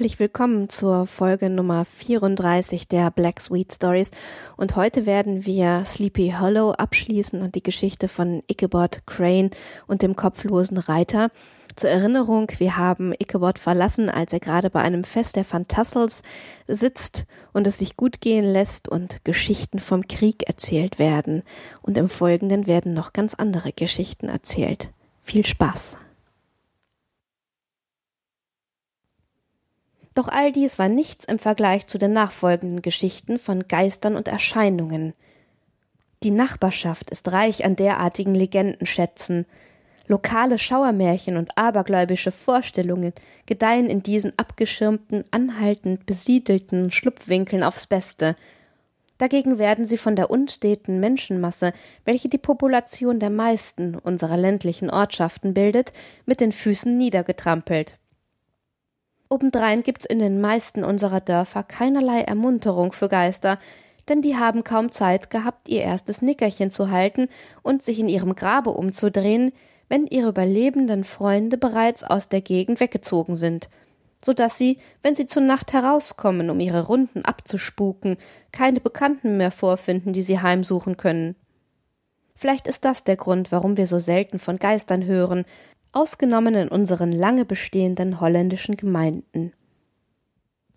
Herzlich willkommen zur Folge Nummer 34 der Black Sweet Stories. Und heute werden wir Sleepy Hollow abschließen und die Geschichte von Ichabod Crane und dem kopflosen Reiter. Zur Erinnerung, wir haben Ichabod verlassen, als er gerade bei einem Fest der Fantassels sitzt und es sich gut gehen lässt und Geschichten vom Krieg erzählt werden. Und im Folgenden werden noch ganz andere Geschichten erzählt. Viel Spaß! Doch all dies war nichts im Vergleich zu den nachfolgenden Geschichten von Geistern und Erscheinungen. Die Nachbarschaft ist reich an derartigen Legendenschätzen. Lokale Schauermärchen und abergläubische Vorstellungen gedeihen in diesen abgeschirmten, anhaltend besiedelten Schlupfwinkeln aufs Beste. Dagegen werden sie von der unsteten Menschenmasse, welche die Population der meisten unserer ländlichen Ortschaften bildet, mit den Füßen niedergetrampelt. Obendrein gibt's in den meisten unserer Dörfer keinerlei Ermunterung für Geister, denn die haben kaum Zeit gehabt, ihr erstes Nickerchen zu halten und sich in ihrem Grabe umzudrehen, wenn ihre überlebenden Freunde bereits aus der Gegend weggezogen sind, so dass sie, wenn sie zur Nacht herauskommen, um ihre Runden abzuspuken, keine Bekannten mehr vorfinden, die sie heimsuchen können. Vielleicht ist das der Grund, warum wir so selten von Geistern hören, ausgenommen in unseren lange bestehenden holländischen Gemeinden.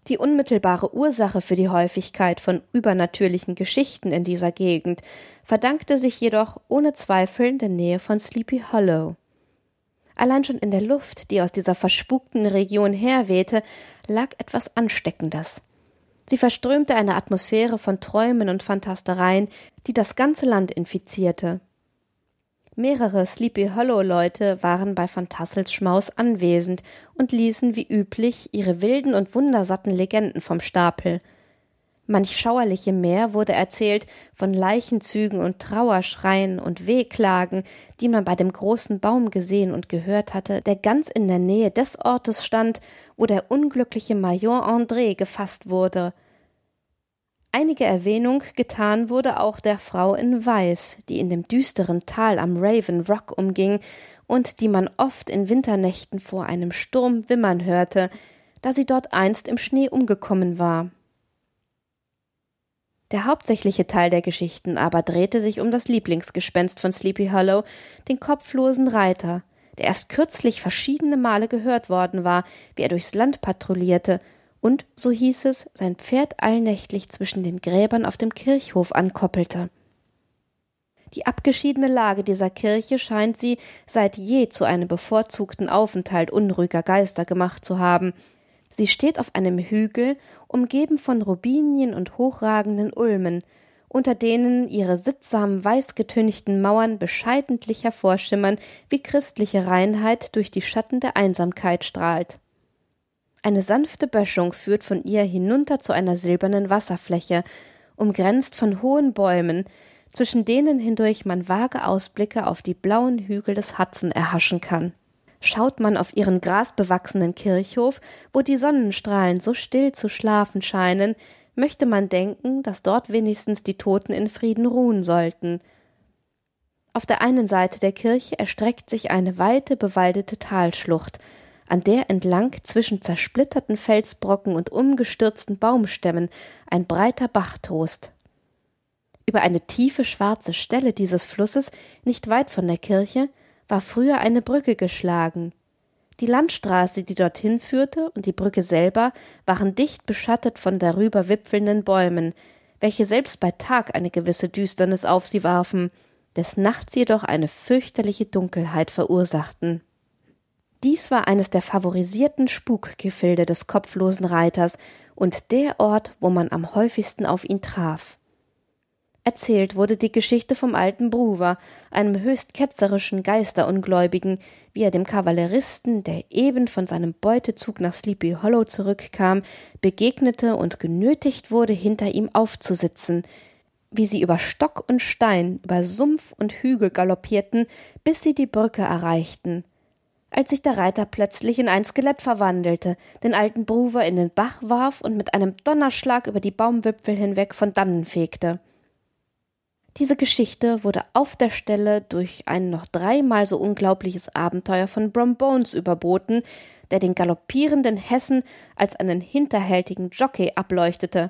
Die unmittelbare Ursache für die Häufigkeit von übernatürlichen Geschichten in dieser Gegend verdankte sich jedoch ohne Zweifel der Nähe von Sleepy Hollow. Allein schon in der Luft, die aus dieser verspukten Region herwehte, lag etwas Ansteckendes. Sie verströmte eine Atmosphäre von Träumen und Fantastereien, die das ganze Land infizierte. Mehrere Sleepy Hollow Leute waren bei Fantassels Schmaus anwesend und ließen wie üblich ihre wilden und wundersatten Legenden vom Stapel. Manch schauerliche mehr wurde erzählt von Leichenzügen und Trauerschreien und Wehklagen, die man bei dem großen Baum gesehen und gehört hatte, der ganz in der Nähe des Ortes stand, wo der unglückliche Major André gefasst wurde Einige Erwähnung getan wurde auch der Frau in Weiß, die in dem düsteren Tal am Raven Rock umging und die man oft in Winternächten vor einem Sturm wimmern hörte, da sie dort einst im Schnee umgekommen war. Der hauptsächliche Teil der Geschichten aber drehte sich um das Lieblingsgespenst von Sleepy Hollow, den kopflosen Reiter, der erst kürzlich verschiedene Male gehört worden war, wie er durchs Land patrouillierte und, so hieß es, sein Pferd allnächtlich zwischen den Gräbern auf dem Kirchhof ankoppelte. Die abgeschiedene Lage dieser Kirche scheint sie seit je zu einem bevorzugten Aufenthalt unruhiger Geister gemacht zu haben. Sie steht auf einem Hügel, umgeben von Robinien und hochragenden Ulmen, unter denen ihre sittsamen weißgetünchten Mauern bescheidentlich hervorschimmern, wie christliche Reinheit durch die Schatten der Einsamkeit strahlt. Eine sanfte Böschung führt von ihr hinunter zu einer silbernen Wasserfläche, umgrenzt von hohen Bäumen, zwischen denen hindurch man vage Ausblicke auf die blauen Hügel des Hudson erhaschen kann. Schaut man auf ihren grasbewachsenen Kirchhof, wo die Sonnenstrahlen so still zu schlafen scheinen, möchte man denken, dass dort wenigstens die Toten in Frieden ruhen sollten. Auf der einen Seite der Kirche erstreckt sich eine weite bewaldete Talschlucht, an der entlang zwischen zersplitterten Felsbrocken und umgestürzten Baumstämmen ein breiter Bach tost. Über eine tiefe schwarze Stelle dieses Flusses, nicht weit von der Kirche, war früher eine Brücke geschlagen. Die Landstraße, die dorthin führte, und die Brücke selber waren dicht beschattet von darüber wipfelnden Bäumen, welche selbst bei Tag eine gewisse Düsternis auf sie warfen, des Nachts jedoch eine fürchterliche Dunkelheit verursachten. Dies war eines der favorisierten Spukgefilde des kopflosen Reiters und der Ort, wo man am häufigsten auf ihn traf. Erzählt wurde die Geschichte vom alten Bruver, einem höchst ketzerischen Geisterungläubigen, wie er dem Kavalleristen, der eben von seinem Beutezug nach Sleepy Hollow zurückkam, begegnete und genötigt wurde, hinter ihm aufzusitzen, wie sie über Stock und Stein, über Sumpf und Hügel galoppierten, bis sie die Brücke erreichten als sich der Reiter plötzlich in ein Skelett verwandelte, den alten Bruver in den Bach warf und mit einem Donnerschlag über die Baumwipfel hinweg von dannen fegte. Diese Geschichte wurde auf der Stelle durch ein noch dreimal so unglaubliches Abenteuer von Brom Bones überboten, der den galoppierenden Hessen als einen hinterhältigen Jockey ableuchtete.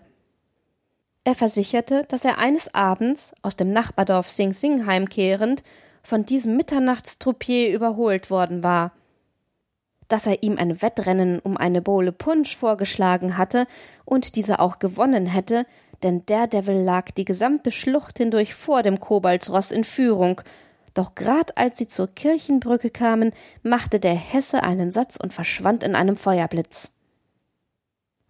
Er versicherte, dass er eines Abends, aus dem Nachbardorf Sing Sing heimkehrend, von diesem Mitternachtstruppier überholt worden war. Dass er ihm ein Wettrennen um eine Bowle Punsch vorgeschlagen hatte und diese auch gewonnen hätte, denn Daredevil lag die gesamte Schlucht hindurch vor dem Koboldsross in Führung, doch grad als sie zur Kirchenbrücke kamen, machte der Hesse einen Satz und verschwand in einem Feuerblitz.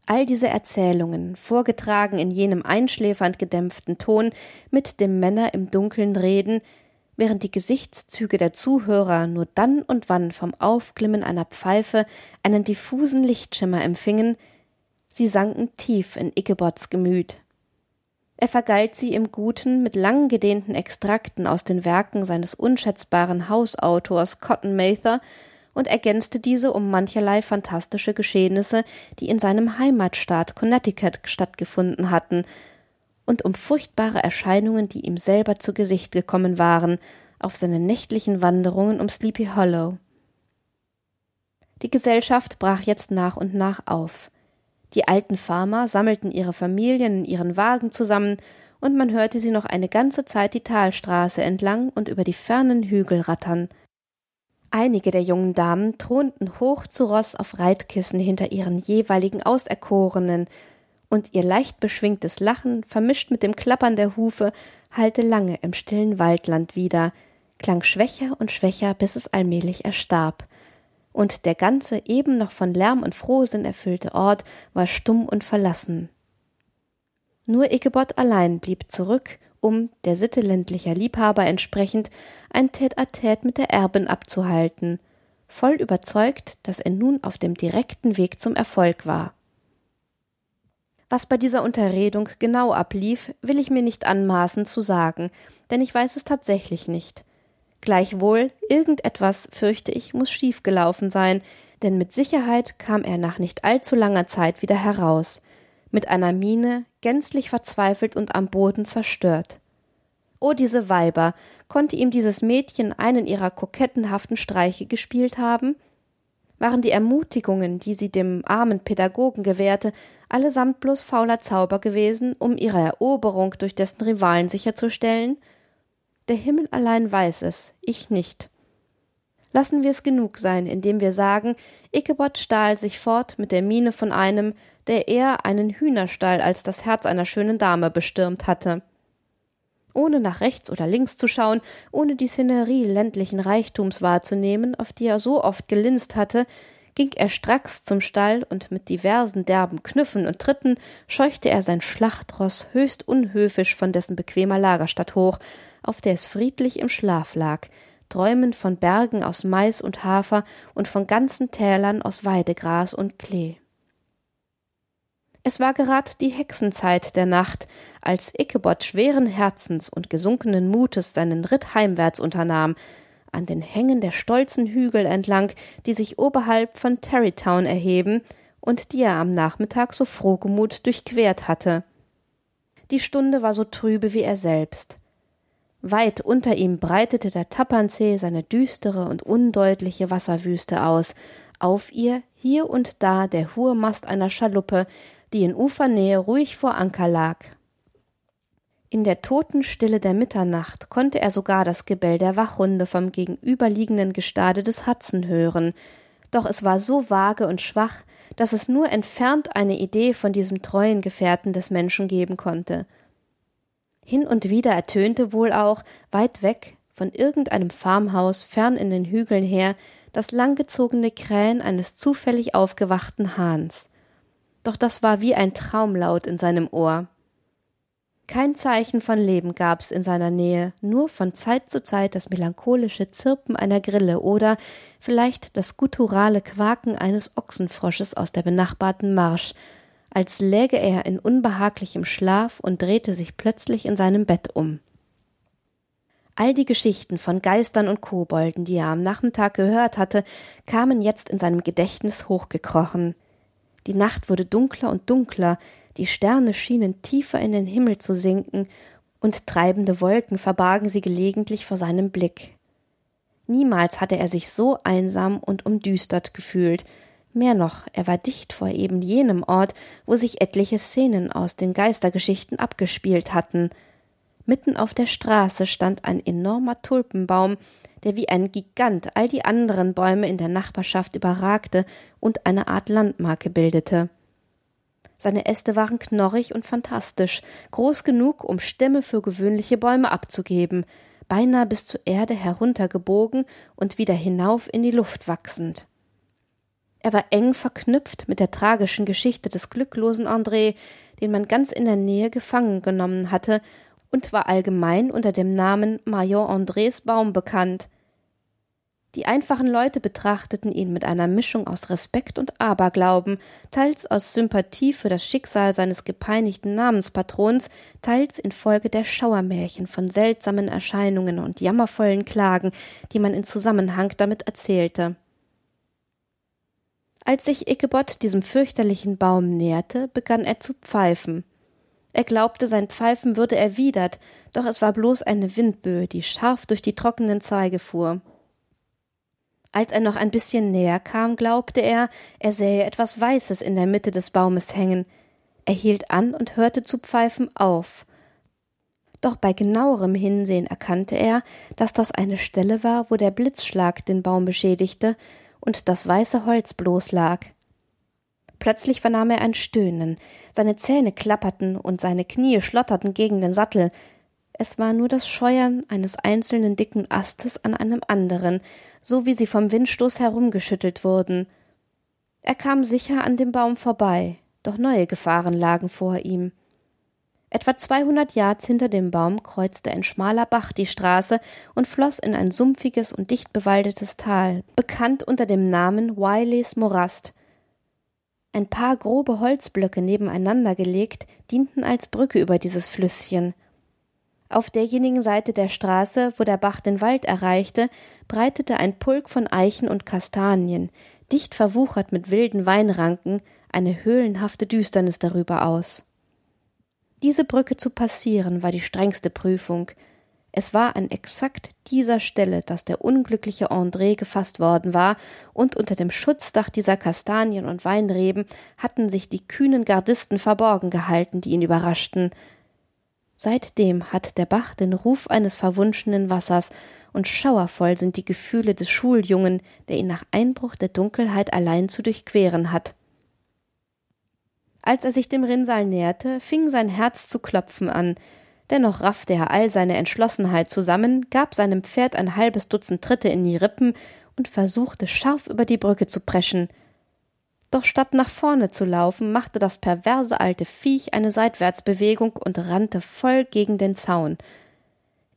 All diese Erzählungen, vorgetragen in jenem einschläfernd gedämpften Ton, mit dem Männer im Dunkeln reden, während die Gesichtszüge der Zuhörer nur dann und wann vom Aufglimmen einer Pfeife einen diffusen Lichtschimmer empfingen, sie sanken tief in Ickebots Gemüt. Er vergalt sie im Guten mit lang gedehnten Extrakten aus den Werken seines unschätzbaren Hausautors Cotton Mather und ergänzte diese um mancherlei fantastische Geschehnisse, die in seinem Heimatstaat Connecticut stattgefunden hatten, und um furchtbare Erscheinungen, die ihm selber zu Gesicht gekommen waren, auf seinen nächtlichen Wanderungen um Sleepy Hollow. Die Gesellschaft brach jetzt nach und nach auf. Die alten Farmer sammelten ihre Familien in ihren Wagen zusammen, und man hörte sie noch eine ganze Zeit die Talstraße entlang und über die fernen Hügel rattern. Einige der jungen Damen thronten hoch zu Ross auf Reitkissen hinter ihren jeweiligen Auserkorenen, und ihr leicht beschwingtes Lachen, vermischt mit dem Klappern der Hufe, hallte lange im stillen Waldland wieder, klang schwächer und schwächer, bis es allmählich erstarb und der ganze eben noch von Lärm und Frohsinn erfüllte Ort war stumm und verlassen. Nur Ichabod allein blieb zurück, um, der Sitte ländlicher Liebhaber entsprechend, ein Tête-à-Tête mit der Erbin abzuhalten, voll überzeugt, dass er nun auf dem direkten Weg zum Erfolg war. Was bei dieser Unterredung genau ablief, will ich mir nicht anmaßen zu sagen, denn ich weiß es tatsächlich nicht. Gleichwohl, irgendetwas, fürchte ich, muss schiefgelaufen sein, denn mit Sicherheit kam er nach nicht allzu langer Zeit wieder heraus, mit einer Miene, gänzlich verzweifelt und am Boden zerstört. O diese Weiber, konnte ihm dieses Mädchen einen ihrer kokettenhaften Streiche gespielt haben? Waren die Ermutigungen, die sie dem armen Pädagogen gewährte, allesamt bloß fauler Zauber gewesen, um ihre Eroberung durch dessen Rivalen sicherzustellen? Der Himmel allein weiß es, ich nicht. Lassen wir es genug sein, indem wir sagen, Ichabod stahl sich fort mit der Miene von einem, der eher einen Hühnerstall als das Herz einer schönen Dame bestürmt hatte. Ohne nach rechts oder links zu schauen, ohne die Szenerie ländlichen Reichtums wahrzunehmen, auf die er so oft gelinst hatte, ging er stracks zum Stall und mit diversen derben Knüffen und Tritten scheuchte er sein Schlachtross höchst unhöfisch von dessen bequemer Lagerstatt hoch, auf der es friedlich im Schlaf lag, träumend von Bergen aus Mais und Hafer und von ganzen Tälern aus Weidegras und Klee. Es war gerad die Hexenzeit der Nacht, als Ichabod schweren Herzens und gesunkenen Mutes seinen Ritt heimwärts unternahm, an den Hängen der stolzen Hügel entlang, die sich oberhalb von Terrytown erheben und die er am Nachmittag so frohgemut durchquert hatte. Die Stunde war so trübe wie er selbst. Weit unter ihm breitete der Tappansee seine düstere und undeutliche Wasserwüste aus, auf ihr hier und da der hohe Mast einer Schaluppe, die in Ufernähe ruhig vor Anker lag. In der Totenstille der Mitternacht konnte er sogar das Gebell der Wachhunde vom gegenüberliegenden Gestade des Hudson hören, doch es war so vage und schwach, dass es nur entfernt eine Idee von diesem treuen Gefährten des Menschen geben konnte. Hin und wieder ertönte wohl auch, weit weg, von irgendeinem Farmhaus fern in den Hügeln her, das langgezogene Krähen eines zufällig aufgewachten Hahns. Doch das war wie ein Traumlaut in seinem Ohr. Kein Zeichen von Leben gab's in seiner Nähe, nur von Zeit zu Zeit das melancholische Zirpen einer Grille oder vielleicht das gutturale Quaken eines Ochsenfrosches aus der benachbarten Marsch, als läge er in unbehaglichem Schlaf und drehte sich plötzlich in seinem Bett um. All die Geschichten von Geistern und Kobolden, die er am Nachmittag gehört hatte, kamen jetzt in seinem Gedächtnis hochgekrochen. Die Nacht wurde dunkler und dunkler, die Sterne schienen tiefer in den Himmel zu sinken, und treibende Wolken verbargen sie gelegentlich vor seinem Blick. Niemals hatte er sich so einsam und umdüstert gefühlt, Mehr noch, er war dicht vor eben jenem Ort, wo sich etliche Szenen aus den Geistergeschichten abgespielt hatten. Mitten auf der Straße stand ein enormer Tulpenbaum, der wie ein Gigant all die anderen Bäume in der Nachbarschaft überragte und eine Art Landmarke bildete. Seine Äste waren knorrig und fantastisch, groß genug, um Stämme für gewöhnliche Bäume abzugeben, beinahe bis zur Erde heruntergebogen und wieder hinauf in die Luft wachsend. Er war eng verknüpft mit der tragischen Geschichte des glücklosen André, den man ganz in der Nähe gefangen genommen hatte, und war allgemein unter dem Namen Major Andrés Baum bekannt. Die einfachen Leute betrachteten ihn mit einer Mischung aus Respekt und Aberglauben, teils aus Sympathie für das Schicksal seines gepeinigten Namenspatrons, teils infolge der Schauermärchen von seltsamen Erscheinungen und jammervollen Klagen, die man in Zusammenhang damit erzählte. Als sich Ichabod diesem fürchterlichen Baum näherte, begann er zu pfeifen. Er glaubte, sein Pfeifen würde erwidert, doch es war bloß eine Windböe, die scharf durch die trockenen Zweige fuhr. Als er noch ein bisschen näher kam, glaubte er, er sähe etwas Weißes in der Mitte des Baumes hängen. Er hielt an und hörte zu pfeifen auf. Doch bei genauerem Hinsehen erkannte er, dass das eine Stelle war, wo der Blitzschlag den Baum beschädigte, und das weiße Holz bloß lag. Plötzlich vernahm er ein Stöhnen, seine Zähne klapperten und seine Knie schlotterten gegen den Sattel. Es war nur das Scheuern eines einzelnen dicken Astes an einem anderen, so wie sie vom Windstoß herumgeschüttelt wurden. Er kam sicher an dem Baum vorbei, doch neue Gefahren lagen vor ihm. Etwa zweihundert Yards hinter dem Baum kreuzte ein schmaler Bach die Straße und floss in ein sumpfiges und dicht bewaldetes Tal, bekannt unter dem Namen Wileys Morast. Ein paar grobe Holzblöcke nebeneinander gelegt dienten als Brücke über dieses Flüsschen. Auf derjenigen Seite der Straße, wo der Bach den Wald erreichte, breitete ein Pulk von Eichen und Kastanien, dicht verwuchert mit wilden Weinranken, eine höhlenhafte Düsternis darüber aus. Diese Brücke zu passieren war die strengste Prüfung. Es war an exakt dieser Stelle, dass der unglückliche André gefasst worden war, und unter dem Schutzdach dieser Kastanien und Weinreben hatten sich die kühnen Gardisten verborgen gehalten, die ihn überraschten. Seitdem hat der Bach den Ruf eines verwunschenen Wassers, und schauervoll sind die Gefühle des Schuljungen, der ihn nach Einbruch der Dunkelheit allein zu durchqueren hat. Als er sich dem Rinnsal näherte, fing sein Herz zu klopfen an. Dennoch raffte er all seine Entschlossenheit zusammen, gab seinem Pferd ein halbes Dutzend Tritte in die Rippen und versuchte scharf über die Brücke zu preschen. Doch statt nach vorne zu laufen, machte das perverse alte Viech eine Seitwärtsbewegung und rannte voll gegen den Zaun.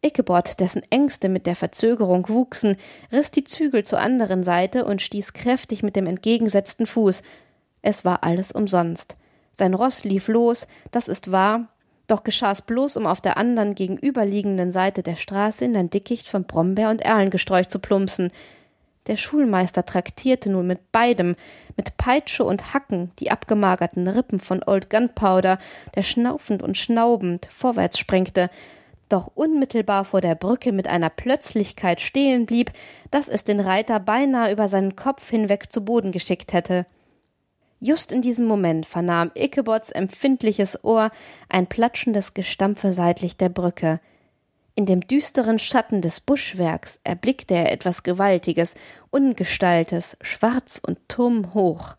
Ichabod, dessen Ängste mit der Verzögerung wuchsen, riss die Zügel zur anderen Seite und stieß kräftig mit dem entgegengesetzten Fuß. Es war alles umsonst. Sein Ross lief los, das ist wahr, doch geschah's bloß, um auf der anderen gegenüberliegenden Seite der Straße in ein Dickicht von Brombeer- und Erlengesträuch zu plumpsen. Der Schulmeister traktierte nun mit beidem, mit Peitsche und Hacken die abgemagerten Rippen von Old Gunpowder, der schnaufend und schnaubend vorwärts sprengte, doch unmittelbar vor der Brücke mit einer Plötzlichkeit stehen blieb, dass es den Reiter beinahe über seinen Kopf hinweg zu Boden geschickt hätte. Just in diesem Moment vernahm Ickabods empfindliches Ohr ein platschendes Gestampfe seitlich der Brücke. In dem düsteren Schatten des Buschwerks erblickte er etwas Gewaltiges, Ungestaltes, schwarz und turmhoch.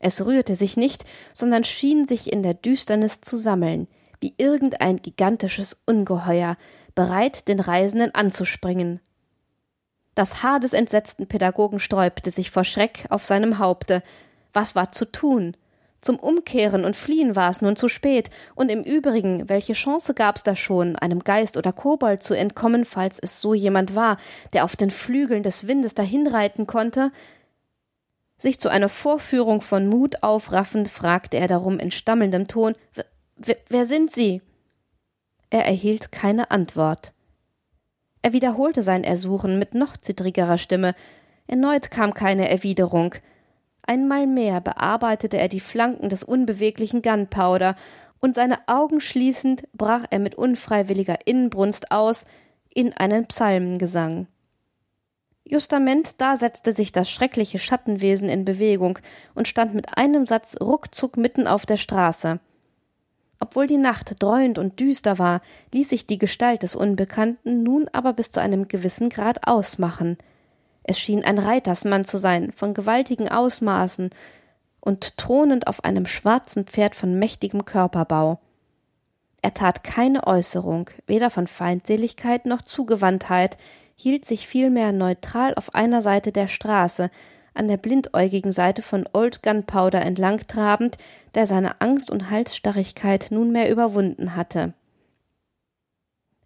Es rührte sich nicht, sondern schien sich in der Düsternis zu sammeln, wie irgendein gigantisches Ungeheuer, bereit, den Reisenden anzuspringen. Das Haar des entsetzten Pädagogen sträubte sich vor Schreck auf seinem Haupte, was war zu tun? Zum Umkehren und Fliehen war es nun zu spät, und im Übrigen, welche Chance gab's da schon, einem Geist oder Kobold zu entkommen, falls es so jemand war, der auf den Flügeln des Windes dahinreiten konnte? Sich zu einer Vorführung von Mut aufraffend, fragte er darum in stammelndem Ton Wer sind Sie? Er erhielt keine Antwort. Er wiederholte sein Ersuchen mit noch zittrigerer Stimme. Erneut kam keine Erwiderung. Einmal mehr bearbeitete er die Flanken des unbeweglichen Gunpowder, und seine Augen schließend brach er mit unfreiwilliger Inbrunst aus in einen Psalmengesang. Justament da setzte sich das schreckliche Schattenwesen in Bewegung und stand mit einem Satz ruckzuck mitten auf der Straße. Obwohl die Nacht dreuend und düster war, ließ sich die Gestalt des Unbekannten nun aber bis zu einem gewissen Grad ausmachen. Es schien ein Reitersmann zu sein, von gewaltigen Ausmaßen und thronend auf einem schwarzen Pferd von mächtigem Körperbau. Er tat keine Äußerung, weder von Feindseligkeit noch Zugewandtheit, hielt sich vielmehr neutral auf einer Seite der Straße, an der blindäugigen Seite von Old Gunpowder entlangtrabend, der seine Angst und Halsstarrigkeit nunmehr überwunden hatte.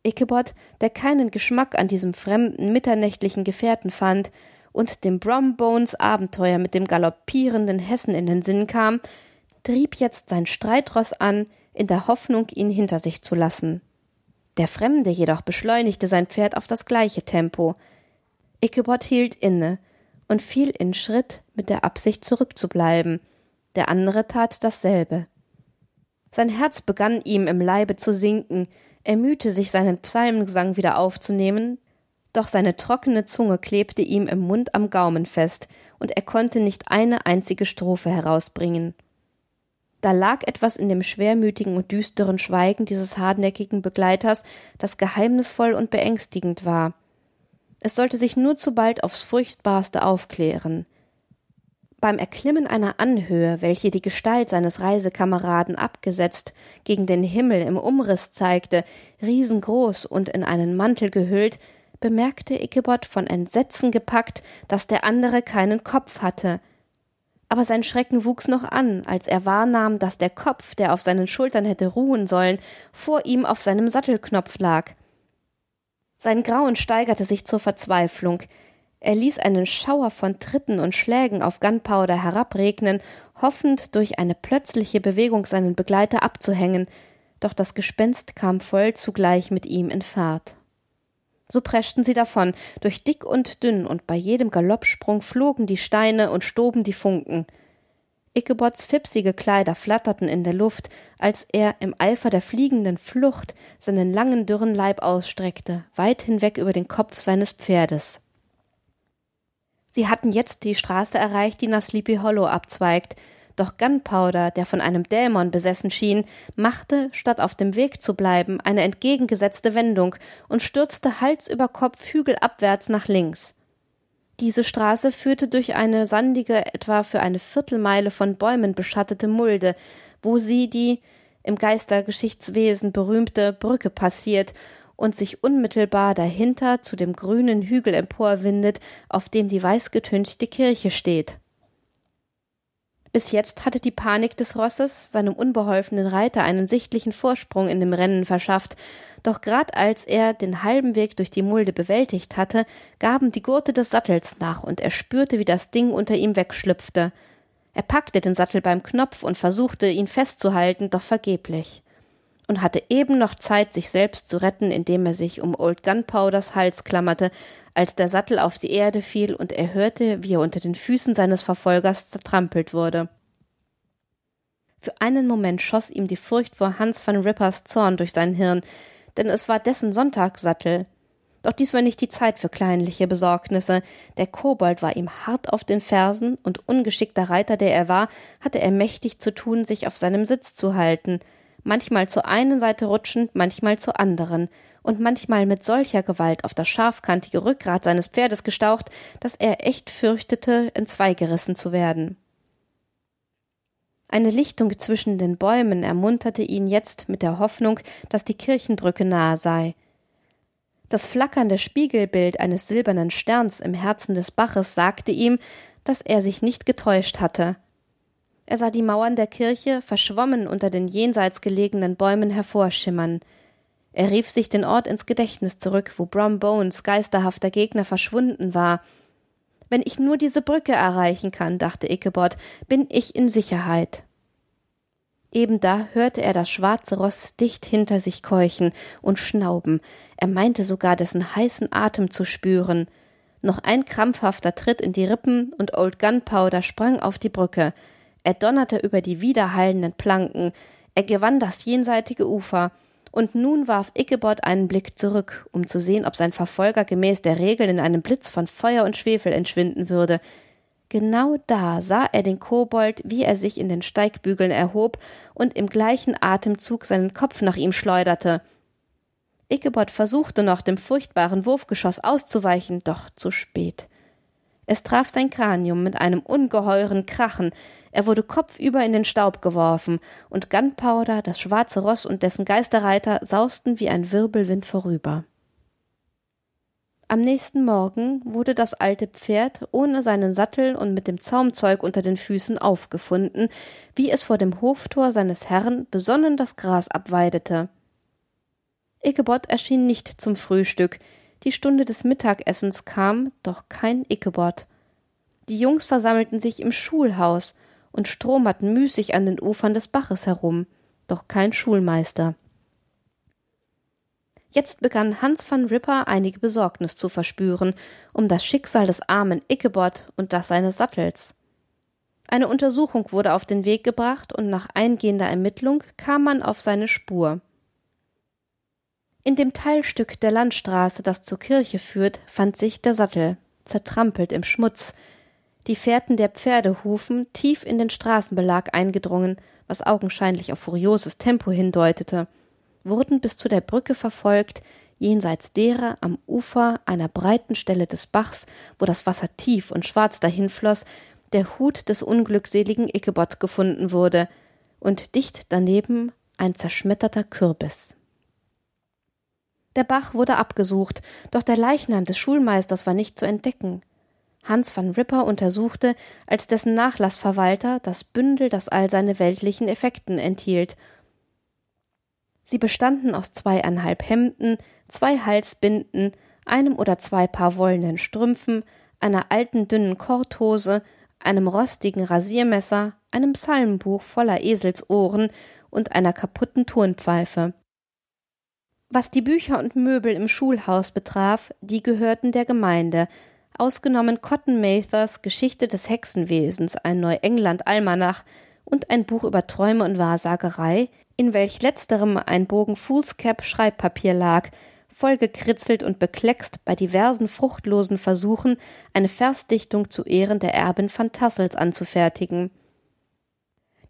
Ichabod, der keinen Geschmack an diesem fremden, mitternächtlichen Gefährten fand und dem Brombones Abenteuer mit dem galoppierenden Hessen in den Sinn kam, trieb jetzt sein Streitross an, in der Hoffnung, ihn hinter sich zu lassen. Der Fremde jedoch beschleunigte sein Pferd auf das gleiche Tempo. Ichabod hielt inne und fiel in Schritt mit der Absicht zurückzubleiben. Der andere tat dasselbe. Sein Herz begann ihm im Leibe zu sinken, er mühte sich seinen Psalmengesang wieder aufzunehmen, doch seine trockene Zunge klebte ihm im Mund am Gaumen fest, und er konnte nicht eine einzige Strophe herausbringen. Da lag etwas in dem schwermütigen und düsteren Schweigen dieses hartnäckigen Begleiters, das geheimnisvoll und beängstigend war. Es sollte sich nur zu bald aufs furchtbarste aufklären. Beim Erklimmen einer Anhöhe, welche die Gestalt seines Reisekameraden abgesetzt gegen den Himmel im Umriss zeigte, riesengroß und in einen Mantel gehüllt, bemerkte Ichabod von Entsetzen gepackt, dass der andere keinen Kopf hatte. Aber sein Schrecken wuchs noch an, als er wahrnahm, dass der Kopf, der auf seinen Schultern hätte ruhen sollen, vor ihm auf seinem Sattelknopf lag. Sein Grauen steigerte sich zur Verzweiflung. Er ließ einen Schauer von Tritten und Schlägen auf Gunpowder herabregnen, hoffend durch eine plötzliche Bewegung seinen Begleiter abzuhängen, doch das Gespenst kam voll zugleich mit ihm in Fahrt. So preschten sie davon, durch dick und dünn, und bei jedem Galoppsprung flogen die Steine und stoben die Funken. Ickabods fipsige Kleider flatterten in der Luft, als er im Eifer der fliegenden Flucht seinen langen dürren Leib ausstreckte, weit hinweg über den Kopf seines Pferdes. Sie hatten jetzt die Straße erreicht, die nach Sleepy Hollow abzweigt, doch Gunpowder, der von einem Dämon besessen schien, machte, statt auf dem Weg zu bleiben, eine entgegengesetzte Wendung und stürzte Hals über Kopf hügelabwärts nach links. Diese Straße führte durch eine sandige, etwa für eine Viertelmeile von Bäumen beschattete Mulde, wo sie die im Geistergeschichtswesen berühmte Brücke passiert und sich unmittelbar dahinter zu dem grünen Hügel emporwindet, auf dem die weißgetünchte Kirche steht. Bis jetzt hatte die Panik des Rosses seinem unbeholfenen Reiter einen sichtlichen Vorsprung in dem Rennen verschafft, doch grad als er den halben Weg durch die Mulde bewältigt hatte, gaben die Gurte des Sattels nach, und er spürte, wie das Ding unter ihm wegschlüpfte. Er packte den Sattel beim Knopf und versuchte, ihn festzuhalten, doch vergeblich. Und hatte eben noch Zeit, sich selbst zu retten, indem er sich um Old Gunpowders Hals klammerte, als der Sattel auf die Erde fiel und er hörte, wie er unter den Füßen seines Verfolgers zertrampelt wurde. Für einen Moment schoss ihm die Furcht vor Hans van Rippers Zorn durch sein Hirn, denn es war dessen Sonntagssattel. Doch dies war nicht die Zeit für kleinliche Besorgnisse. Der Kobold war ihm hart auf den Fersen, und ungeschickter Reiter, der er war, hatte er mächtig zu tun, sich auf seinem Sitz zu halten, manchmal zur einen Seite rutschend, manchmal zur anderen, und manchmal mit solcher Gewalt auf das scharfkantige Rückgrat seines Pferdes gestaucht, dass er echt fürchtete, entzweigerissen zu werden. Eine Lichtung zwischen den Bäumen ermunterte ihn jetzt mit der Hoffnung, dass die Kirchenbrücke nahe sei. Das flackernde Spiegelbild eines silbernen Sterns im Herzen des Baches sagte ihm, dass er sich nicht getäuscht hatte. Er sah die Mauern der Kirche verschwommen unter den jenseits gelegenen Bäumen hervorschimmern. Er rief sich den Ort ins Gedächtnis zurück, wo Brom Bones geisterhafter Gegner verschwunden war. Wenn ich nur diese Brücke erreichen kann, dachte Ichabod, bin ich in Sicherheit. Eben da hörte er das schwarze Ross dicht hinter sich keuchen und schnauben. Er meinte sogar dessen heißen Atem zu spüren. Noch ein krampfhafter Tritt in die Rippen und Old Gunpowder sprang auf die Brücke. Er donnerte über die widerhallenden Planken, Er gewann das jenseitige Ufer, und nun warf Ichabod einen Blick zurück, um zu sehen, ob sein Verfolger gemäß der Regeln in einem Blitz von Feuer und Schwefel entschwinden würde. Genau da sah er den Kobold, wie er sich in den Steigbügeln erhob und im gleichen Atemzug seinen Kopf nach ihm schleuderte. Ichabod versuchte noch, dem furchtbaren Wurfgeschoss auszuweichen, doch zu spät. Es traf sein Kranium mit einem ungeheuren Krachen, er wurde kopfüber in den Staub geworfen, und Gunpowder, das schwarze Ross und dessen Geisterreiter sausten wie ein Wirbelwind vorüber. Am nächsten Morgen wurde das alte Pferd ohne seinen Sattel und mit dem Zaumzeug unter den Füßen aufgefunden, wie es vor dem Hoftor seines Herrn besonnen das Gras abweidete. Ichabod erschien nicht zum Frühstück, die Stunde des Mittagessens kam, doch kein Ichabod. Die Jungs versammelten sich im Schulhaus und stromerten müßig an den Ufern des Baches herum, doch kein Schulmeister. Jetzt begann Hans van Ripper einige Besorgnis zu verspüren um das Schicksal des armen Ichabod und das seines Sattels. Eine Untersuchung wurde auf den Weg gebracht und nach eingehender Ermittlung kam man auf seine Spur. In dem Teilstück der Landstraße, das zur Kirche führt, fand sich der Sattel, zertrampelt im Schmutz, die Fährten der Pferdehufen tief in den Straßenbelag eingedrungen, was augenscheinlich auf furioses Tempo hindeutete, wurden bis zu der Brücke verfolgt, jenseits derer am Ufer einer breiten Stelle des Bachs, wo das Wasser tief und schwarz dahinfloß, der Hut des unglückseligen Ichabod gefunden wurde, und dicht daneben ein zerschmetterter Kürbis. Der Bach wurde abgesucht, doch der Leichnam des Schulmeisters war nicht zu entdecken. Hans van Ripper untersuchte als dessen Nachlassverwalter das Bündel, das all seine weltlichen Effekten enthielt. Sie bestanden aus zweieinhalb Hemden, zwei Halsbinden, einem oder zwei Paar wollenen Strümpfen, einer alten dünnen Korthose, einem rostigen Rasiermesser, einem Psalmbuch voller Eselsohren und einer kaputten Turnpfeife. Was die Bücher und Möbel im Schulhaus betraf, die gehörten der Gemeinde, ausgenommen Cotton Mathers Geschichte des Hexenwesens, ein Neuengland-Almanach und ein Buch über Träume und Wahrsagerei, in welch letzterem ein Bogen Foolscap Schreibpapier lag, vollgekritzelt und bekleckst bei diversen fruchtlosen Versuchen, eine Versdichtung zu Ehren der Erbin van Tassels anzufertigen.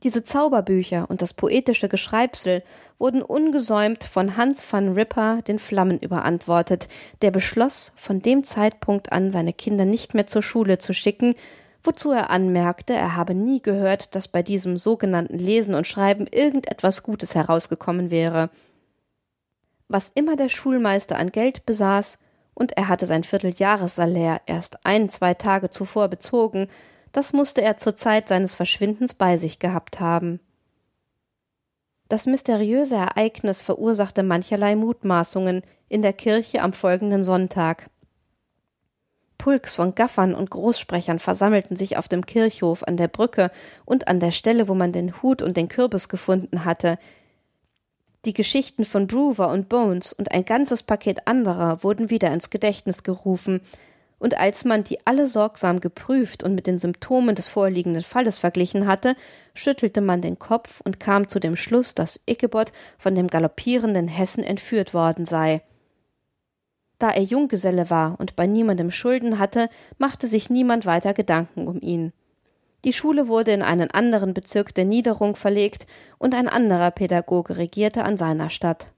Diese Zauberbücher und das poetische Geschreibsel wurden ungesäumt von Hans van Ripper den Flammen überantwortet, der beschloss, von dem Zeitpunkt an seine Kinder nicht mehr zur Schule zu schicken, wozu er anmerkte, er habe nie gehört, dass bei diesem sogenannten Lesen und Schreiben irgendetwas Gutes herausgekommen wäre. Was immer der Schulmeister an Geld besaß, und er hatte sein Vierteljahressalär erst ein, zwei Tage zuvor bezogen, das musste er zur Zeit seines Verschwindens bei sich gehabt haben. Das mysteriöse Ereignis verursachte mancherlei Mutmaßungen in der Kirche am folgenden Sonntag. Pulks von Gaffern und Großsprechern versammelten sich auf dem Kirchhof an der Brücke und an der Stelle, wo man den Hut und den Kürbis gefunden hatte. Die Geschichten von Brewer und Bones und ein ganzes Paket anderer wurden wieder ins Gedächtnis gerufen, und als man die alle sorgsam geprüft und mit den Symptomen des vorliegenden Falles verglichen hatte, schüttelte man den Kopf und kam zu dem Schluss, dass Ichabod von dem galoppierenden Hessen entführt worden sei. Da er Junggeselle war und bei niemandem Schulden hatte, machte sich niemand weiter Gedanken um ihn. Die Schule wurde in einen anderen Bezirk der Niederung verlegt und ein anderer Pädagoge regierte an seiner Stadt.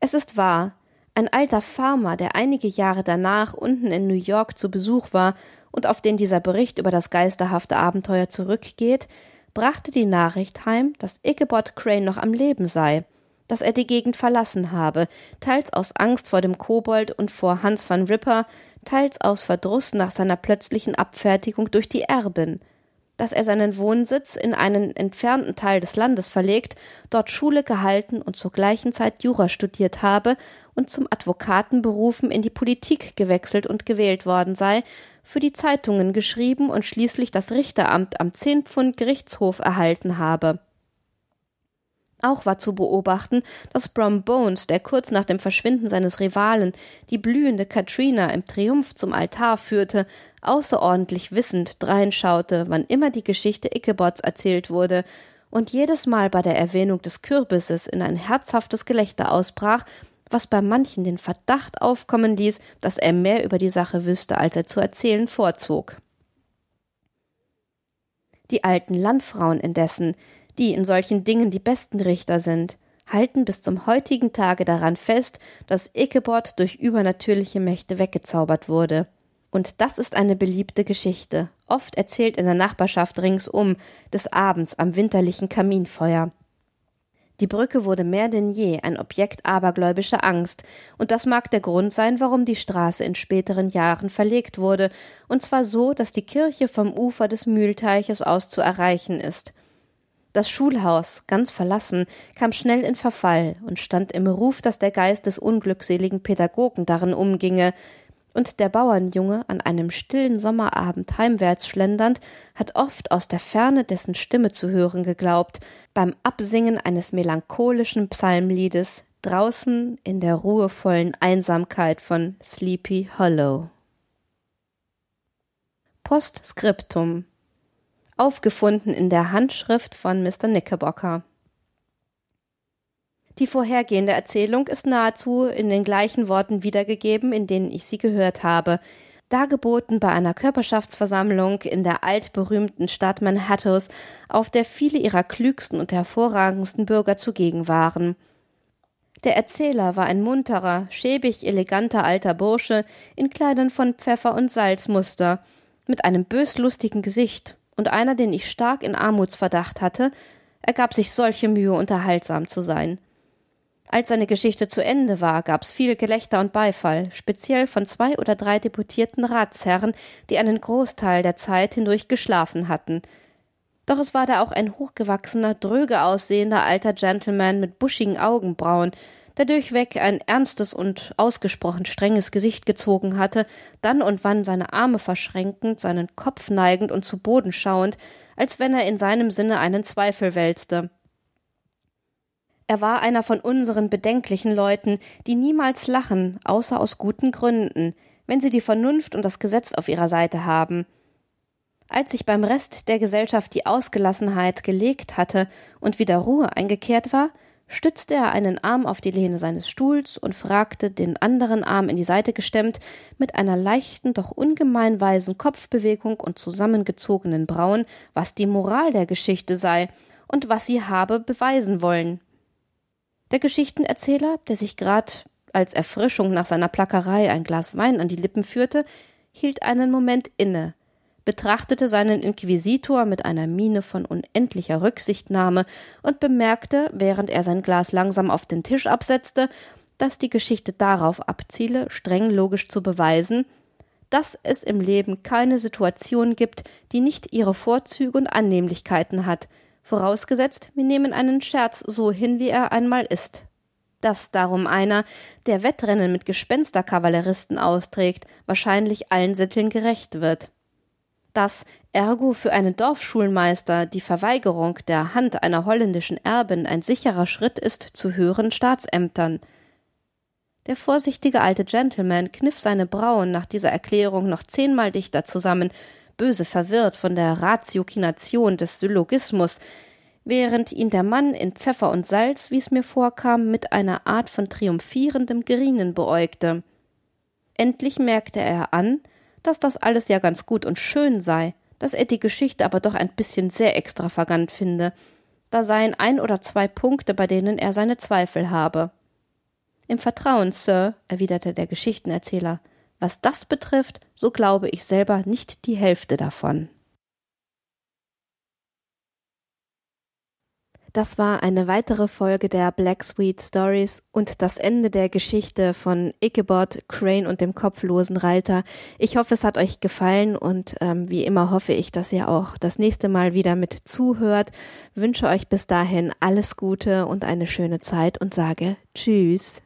Es ist wahr, ein alter Farmer, der einige Jahre danach unten in New York zu Besuch war und auf den dieser Bericht über das geisterhafte Abenteuer zurückgeht, brachte die Nachricht heim, dass Ichabod Crane noch am Leben sei, dass er die Gegend verlassen habe, teils aus Angst vor dem Kobold und vor Hans van Ripper, teils aus Verdruss nach seiner plötzlichen Abfertigung durch die Erbin – dass er seinen Wohnsitz in einen entfernten Teil des Landes verlegt, dort Schule gehalten und zur gleichen Zeit Jura studiert habe und zum Advokatenberufen in die Politik gewechselt und gewählt worden sei, für die Zeitungen geschrieben und schließlich das Richteramt am Zehnpfund Gerichtshof erhalten habe. Auch war zu beobachten, dass Brom Bones, der kurz nach dem Verschwinden seines Rivalen die blühende Katrina im Triumph zum Altar führte, außerordentlich wissend dreinschaute, wann immer die Geschichte Ichabods erzählt wurde, und jedes Mal bei der Erwähnung des Kürbisses in ein herzhaftes Gelächter ausbrach, was bei manchen den Verdacht aufkommen ließ, dass er mehr über die Sache wüsste, als er zu erzählen vorzog. Die alten Landfrauen indessen, die in solchen Dingen die besten Richter sind, halten bis zum heutigen Tage daran fest, dass Ichabod durch übernatürliche Mächte weggezaubert wurde. Und das ist eine beliebte Geschichte, oft erzählt in der Nachbarschaft ringsum, des Abends am winterlichen Kaminfeuer. Die Brücke wurde mehr denn je ein Objekt abergläubischer Angst, und das mag der Grund sein, warum die Straße in späteren Jahren verlegt wurde, und zwar so, dass die Kirche vom Ufer des Mühlteiches aus zu erreichen ist. Das Schulhaus, ganz verlassen, kam schnell in Verfall und stand im Ruf, dass der Geist des unglückseligen Pädagogen darin umginge, und der Bauernjunge an einem stillen Sommerabend heimwärts schlendernd hat oft aus der Ferne dessen Stimme zu hören geglaubt, beim Absingen eines melancholischen Psalmliedes draußen in der ruhevollen Einsamkeit von Sleepy Hollow. Postskriptum aufgefunden in der Handschrift von Mr. Knickerbocker. Die vorhergehende Erzählung ist nahezu in den gleichen Worten wiedergegeben, in denen ich sie gehört habe, dargeboten bei einer Körperschaftsversammlung in der altberühmten Stadt Manhattan, auf der viele ihrer klügsten und hervorragendsten Bürger zugegen waren. Der Erzähler war ein munterer, schäbig eleganter alter Bursche in Kleidern von Pfeffer und Salzmuster, mit einem böslustigen Gesicht, und einer, den ich stark in Armutsverdacht hatte, er gab sich solche Mühe, unterhaltsam zu sein. Als seine Geschichte zu Ende war, gab's viel Gelächter und Beifall, speziell von zwei oder drei deputierten Ratsherren, die einen Großteil der Zeit hindurch geschlafen hatten. Doch es war da auch ein hochgewachsener, dröge aussehender alter Gentleman mit buschigen Augenbrauen, der durchweg ein ernstes und ausgesprochen strenges Gesicht gezogen hatte, dann und wann seine Arme verschränkend, seinen Kopf neigend und zu Boden schauend, als wenn er in seinem Sinne einen Zweifel wälzte. Er war einer von unseren bedenklichen Leuten, die niemals lachen, außer aus guten Gründen, wenn sie die Vernunft und das Gesetz auf ihrer Seite haben. Als sich beim Rest der Gesellschaft die Ausgelassenheit gelegt hatte und wieder Ruhe eingekehrt war, stützte er einen Arm auf die Lehne seines Stuhls und fragte, den anderen Arm in die Seite gestemmt, mit einer leichten, doch ungemein weisen Kopfbewegung und zusammengezogenen Brauen, was die Moral der Geschichte sei und was sie habe beweisen wollen. Der Geschichtenerzähler, der sich grad als Erfrischung nach seiner Plackerei ein Glas Wein an die Lippen führte, hielt einen Moment inne, betrachtete seinen Inquisitor mit einer Miene von unendlicher Rücksichtnahme und bemerkte, während er sein Glas langsam auf den Tisch absetzte, dass die Geschichte darauf abziele, streng logisch zu beweisen, dass es im Leben keine Situation gibt, die nicht ihre Vorzüge und Annehmlichkeiten hat, vorausgesetzt, wir nehmen einen Scherz so hin, wie er einmal ist. Dass darum einer, der Wettrennen mit Gespensterkavalleristen austrägt, wahrscheinlich allen Sitteln gerecht wird. Dass ergo für einen Dorfschulmeister die Verweigerung der Hand einer holländischen Erbin ein sicherer Schritt ist zu höheren Staatsämtern. Der vorsichtige alte Gentleman kniff seine Brauen nach dieser Erklärung noch zehnmal dichter zusammen, böse verwirrt von der Ratiokination des Syllogismus, während ihn der Mann in Pfeffer und Salz, wie es mir vorkam, mit einer Art von triumphierendem Grienen beäugte. Endlich merkte er an, dass das alles ja ganz gut und schön sei, dass er die Geschichte aber doch ein bisschen sehr extravagant finde. Da seien ein oder zwei Punkte, bei denen er seine Zweifel habe. Im Vertrauen, Sir, erwiderte der Geschichtenerzähler, was das betrifft, so glaube ich selber nicht die Hälfte davon. Das war eine weitere Folge der Black Sweet Stories und das Ende der Geschichte von Ichabod, Crane und dem kopflosen Reiter. Ich hoffe, es hat euch gefallen und ähm, wie immer hoffe ich, dass ihr auch das nächste Mal wieder mit zuhört. Wünsche euch bis dahin alles Gute und eine schöne Zeit und sage Tschüss.